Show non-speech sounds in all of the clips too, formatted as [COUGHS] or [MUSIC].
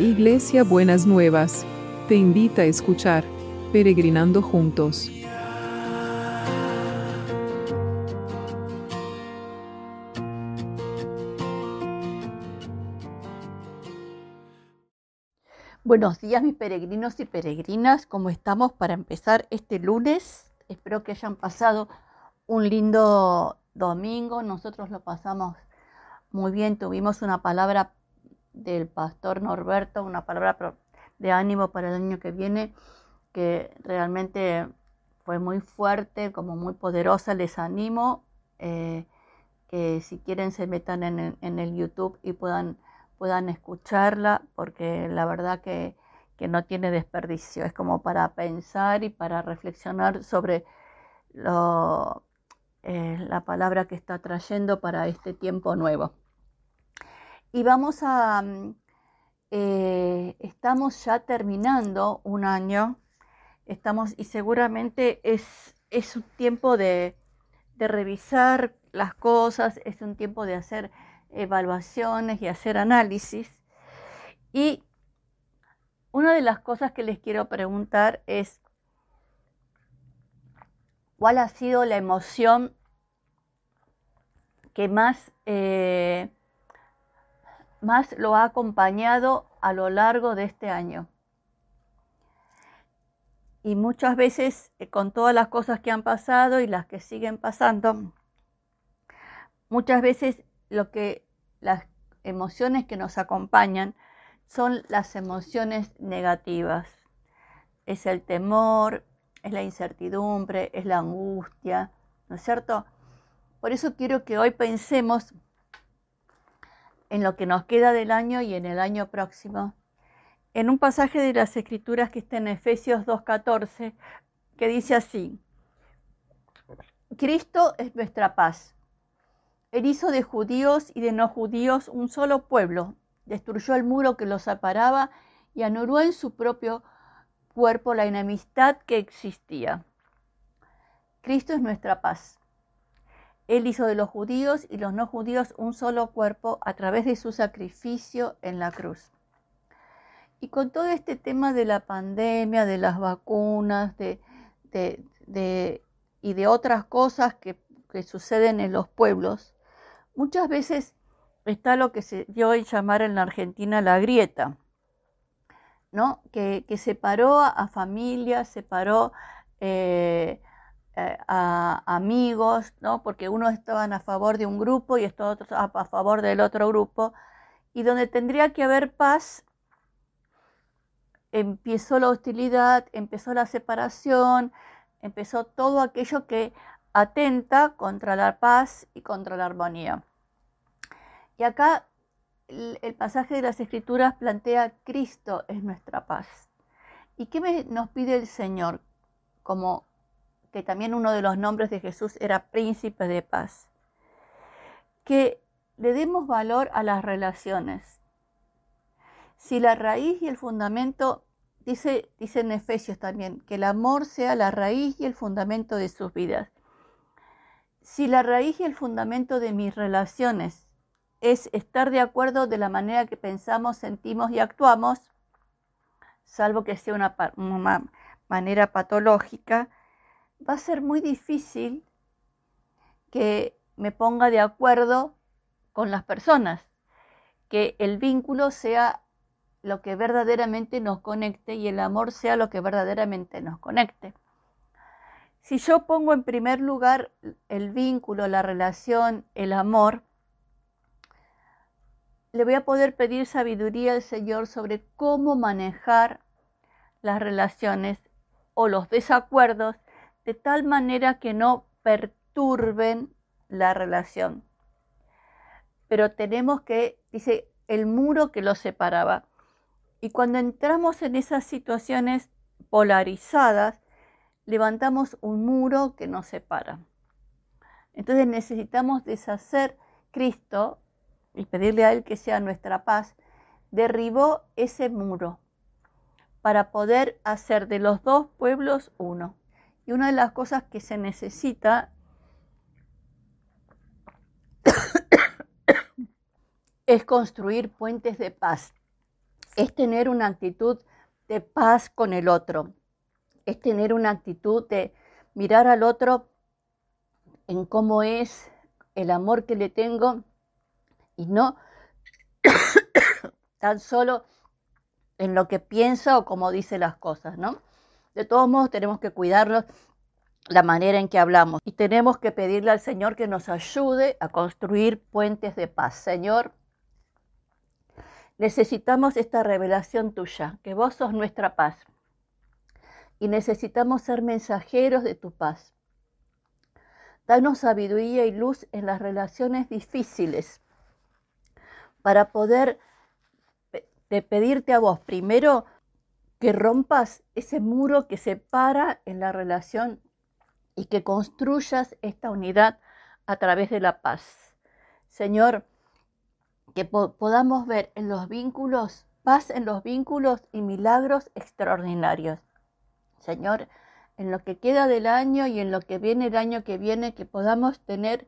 Iglesia Buenas Nuevas, te invita a escuchar Peregrinando Juntos. Buenos días mis peregrinos y peregrinas, ¿cómo estamos para empezar este lunes? Espero que hayan pasado un lindo domingo, nosotros lo pasamos muy bien, tuvimos una palabra del pastor Norberto, una palabra de ánimo para el año que viene, que realmente fue muy fuerte, como muy poderosa, les animo eh, que si quieren se metan en el, YouTube y puedan puedan escucharla, porque la verdad que, no tiene desperdicio, es como para pensar y para reflexionar sobre lo, eh, la palabra que está trayendo para este tiempo nuevo. Y vamos a, mm, eh, estamos ya terminando un año, estamos y seguramente es, es un tiempo de, de revisar las cosas, es un tiempo de hacer evaluaciones y hacer análisis. Y una de las cosas que les quiero preguntar es, ¿cuál ha sido la emoción que más, eh, más lo ha acompañado a lo largo de este año? Y muchas veces, eh, con todas las cosas que han pasado y las que siguen pasando, muchas veces lo que las emociones que nos acompañan son las emociones negativas. Es el temor, es la incertidumbre, es la angustia, ¿no es cierto? Por eso quiero que hoy pensemos en lo que nos queda del año y en el año próximo. En un pasaje de las Escrituras que está en Efesios 2.14, que dice así, Cristo es nuestra paz él hizo de judíos y de no judíos un solo pueblo, destruyó el muro que los separaba y anuló en su propio cuerpo la enemistad que existía. Cristo es nuestra paz. Él hizo de los judíos y los no judíos un solo cuerpo a través de su sacrificio en la cruz. Y con todo este tema de la pandemia, de las vacunas, de, y de otras cosas que, suceden en los pueblos, Muchas veces está lo que se dio a llamar en la Argentina la grieta, ¿no? que, separó a, familias, separó eh, eh, a amigos, ¿no? porque unos estaban a favor de un grupo y estos otros a, favor del otro grupo, y donde tendría que haber paz, empezó la hostilidad, empezó la separación, empezó todo aquello que atenta contra la paz y contra la armonía. Y acá el, pasaje de las Escrituras plantea Cristo es nuestra paz. ¿Y qué nos pide el Señor? Como que también uno de los nombres de Jesús era príncipe de paz. Que le demos valor a las relaciones. Si la raíz y el fundamento, dice, dice en Efesios también, que el amor sea la raíz y el fundamento de sus vidas si la raíz y el fundamento de mis relaciones es estar de acuerdo de la manera que pensamos, sentimos y actuamos, salvo que sea una, manera patológica, va a ser muy difícil que me ponga de acuerdo con las personas, que el vínculo sea lo que verdaderamente nos conecte y el amor sea lo que verdaderamente nos conecte. Si yo pongo en primer lugar el vínculo, la relación, el amor, le voy a poder pedir sabiduría al Señor sobre cómo manejar las relaciones o los desacuerdos de tal manera que no perturben la relación. Pero tenemos que, dice, el muro que los separaba. Y cuando entramos en esas situaciones polarizadas, levantamos un muro que nos separa. Entonces necesitamos deshacer Cristo y pedirle a Él que sea nuestra paz. Derribó ese muro para poder hacer de los dos pueblos uno. Y una de las cosas que se necesita [COUGHS] es construir puentes de paz es tener una actitud de paz con el otro, es tener una actitud de mirar al otro en cómo es el amor que le tengo y no [COUGHS] tan solo en lo que piensa o como dice las cosas, ¿no? De todos modos tenemos que cuidarlos la manera en que hablamos y tenemos que pedirle al Señor que nos ayude a construir puentes de paz. Señor, necesitamos esta revelación tuya, que vos sos nuestra paz y necesitamos ser mensajeros de tu paz. Danos sabiduría y luz en las relaciones difíciles para poder de pedirte a vos primero que rompas ese muro que separa en la relación y que construyas esta unidad a través de la paz. Señor, que podamos ver en los vínculos, paz en los vínculos y milagros extraordinarios. Señor, en lo que queda del año y en lo que viene el año que viene, que podamos tener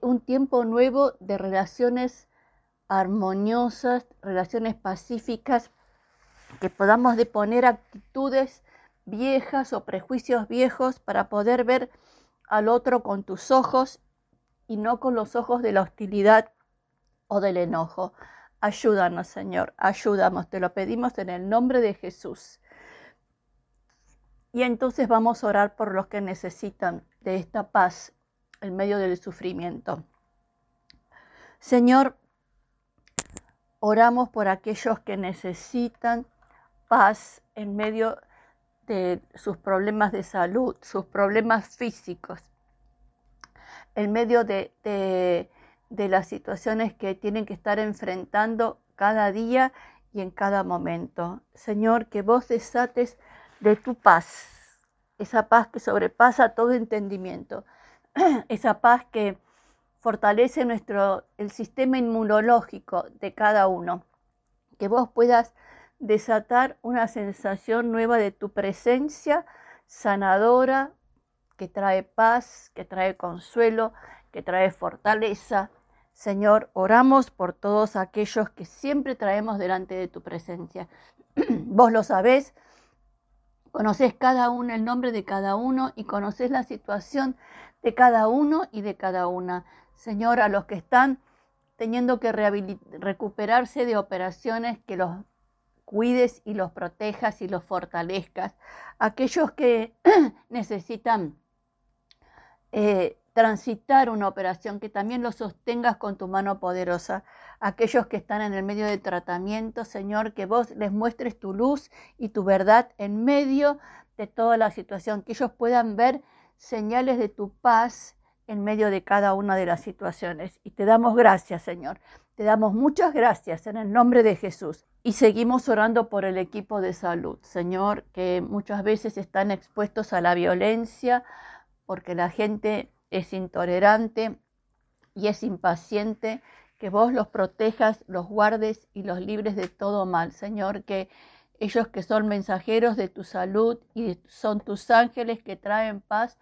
un tiempo nuevo de relaciones armoniosas, relaciones pacíficas, que podamos deponer actitudes viejas o prejuicios viejos para poder ver al otro con tus ojos y no con los ojos de la hostilidad o del enojo. Ayúdanos, Señor, ayúdanos, te lo pedimos en el nombre de Jesús. Y entonces vamos a orar por los que necesitan de esta paz en medio del sufrimiento. Señor, Oramos por aquellos que necesitan paz en medio de sus problemas de salud, sus problemas físicos, en medio de, de, las situaciones que tienen que estar enfrentando cada día y en cada momento. Señor, que vos desates de tu paz, esa paz que sobrepasa todo entendimiento, [CLEARS THROAT] esa paz que fortalece nuestro, el sistema inmunológico de cada uno. Que vos puedas desatar una sensación nueva de tu presencia sanadora, que trae paz, que trae consuelo, que trae fortaleza. Señor, oramos por todos aquellos que siempre traemos delante de tu presencia. [CLEARS THROAT] Vos lo sabés, conoces cada uno, el nombre de cada uno y conoces la situación de cada uno y de cada una. Señor, a los que están teniendo que recuperarse de operaciones, que los cuides y los protejas y los fortalezcas. Aquellos que [CLEARS THROAT] necesitan eh, transitar una operación, que también los sostengas con tu mano poderosa. Aquellos que están en el medio de tratamiento, Señor, que vos les muestres tu luz y tu verdad en medio de toda la situación, que ellos puedan ver señales de tu paz en medio de cada una de las situaciones. Y te damos gracias, Señor. Te damos muchas gracias en el nombre de Jesús. Y seguimos orando por el equipo de salud, Señor, que muchas veces están expuestos a la violencia porque la gente es intolerante y es impaciente. Que vos los protejas, los guardes y los libres de todo mal, Señor, que ellos que son mensajeros de tu salud y son tus ángeles que traen paz,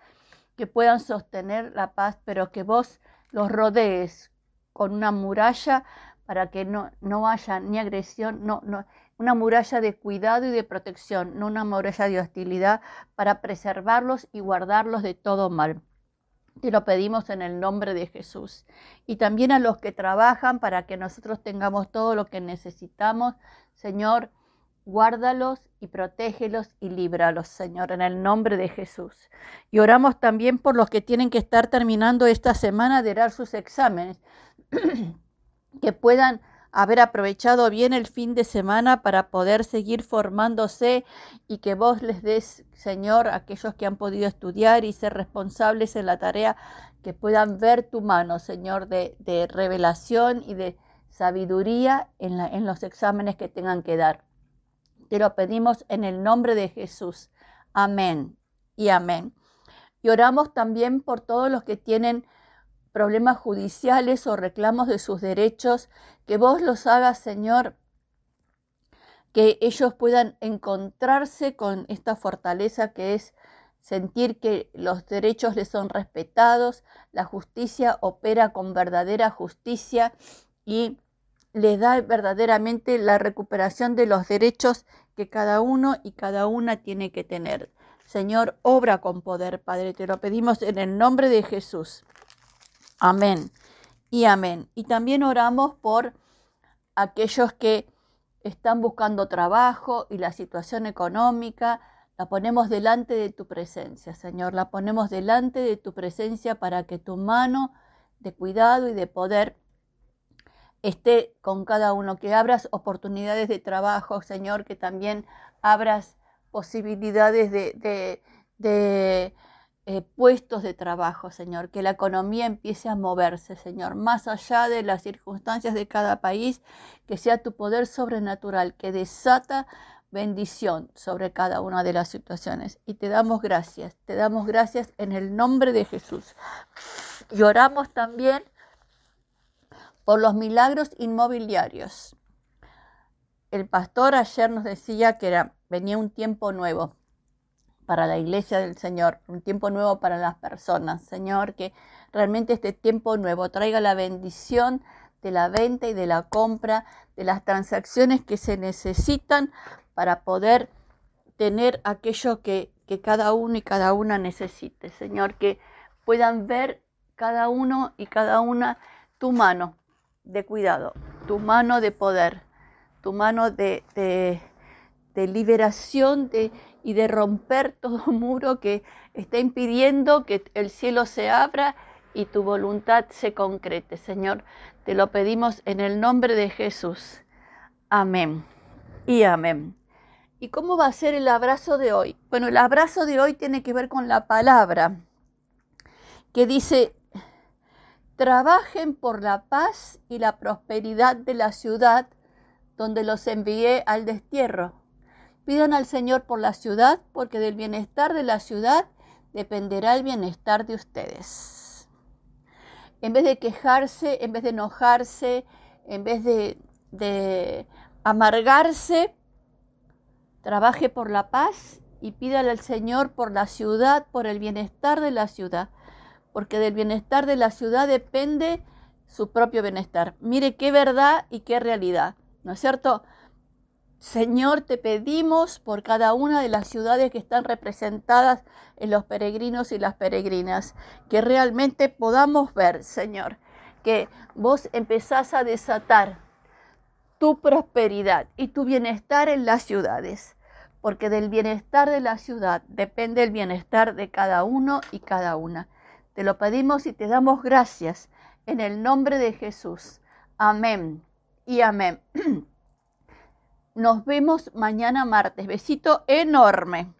que puedan sostener la paz, pero que vos los rodees con una muralla para que no, no haya ni agresión, no, no, una muralla de cuidado y de protección, no una muralla de hostilidad, para preservarlos y guardarlos de todo mal. Te lo pedimos en el nombre de Jesús. Y también a los que trabajan para que nosotros tengamos todo lo que necesitamos. Señor, guárdalos y protégelos y líbralos, Señor, en el nombre de Jesús. Y oramos también por los que tienen que estar terminando esta semana de dar sus exámenes, [CLEARS THROAT] que puedan haber aprovechado bien el fin de semana para poder seguir formándose y que vos les des, Señor, a aquellos que han podido estudiar y ser responsables en la tarea, que puedan ver tu mano, Señor, de, revelación y de sabiduría en, en los exámenes que tengan que dar. Te lo pedimos en el nombre de Jesús. Amén y amén. Y oramos también por todos los que tienen problemas judiciales o reclamos de sus derechos, que vos los hagas, Señor, que ellos puedan encontrarse con esta fortaleza que es sentir que los derechos les son respetados, la justicia opera con verdadera justicia y les da verdaderamente la recuperación de los derechos que cada uno y cada una tiene que tener. Señor, obra con poder, Padre, te lo pedimos en el nombre de Jesús. Amén y amén. Y también oramos por aquellos que están buscando trabajo y la situación económica, la ponemos delante de tu presencia, Señor, la ponemos delante de tu presencia para que tu mano de cuidado y de poder esté con cada uno, que abras oportunidades de trabajo, Señor, que también abras posibilidades de, eh, puestos de trabajo, Señor, que la economía empiece a moverse, Señor, más allá de las circunstancias de cada país, que sea tu poder sobrenatural, que desata bendición sobre cada una de las situaciones. Y te damos gracias, te damos gracias en el nombre de Jesús. Y oramos también por los milagros inmobiliarios. El pastor ayer nos decía que venía un tiempo nuevo para la iglesia del Señor, un tiempo nuevo para las personas. Señor, que realmente este tiempo nuevo traiga la bendición de la venta y de la compra, de las transacciones que se necesitan para poder tener aquello que, que cada uno y cada una necesite. Señor, que puedan ver cada uno y cada una tu mano de cuidado, tu mano de poder, tu mano de, de, de liberación de y de romper [LAUGHS] todo muro que está impidiendo que el cielo se abra y tu voluntad se concrete. Señor, te lo pedimos en el nombre de Jesús. Amén y amén. ¿Y cómo va a ser el abrazo de hoy? Bueno, el abrazo de hoy tiene que ver con la palabra que dice, trabajen por la paz y la prosperidad de la ciudad donde los envié al destierro Pidan al Señor por la ciudad, porque del bienestar de la ciudad dependerá el bienestar de ustedes. En vez de quejarse, en vez de enojarse, en vez de, amargarse, trabaje por la paz y pídale al Señor por la ciudad, por el bienestar de la ciudad, porque del bienestar de la ciudad depende su propio bienestar. Mire qué verdad y qué realidad, ¿no es cierto? Señor, te pedimos por cada una de las ciudades que están representadas en los peregrinos y las peregrinas, que realmente podamos ver, Señor, que vos empezás a desatar tu prosperidad y tu bienestar en las ciudades, porque del bienestar de la ciudad depende el bienestar de cada uno y cada una. Te lo pedimos y te damos gracias en el nombre de Jesús. Amén y amén. [CLEARS THROAT] Nos vemos mañana martes. Besito enorme.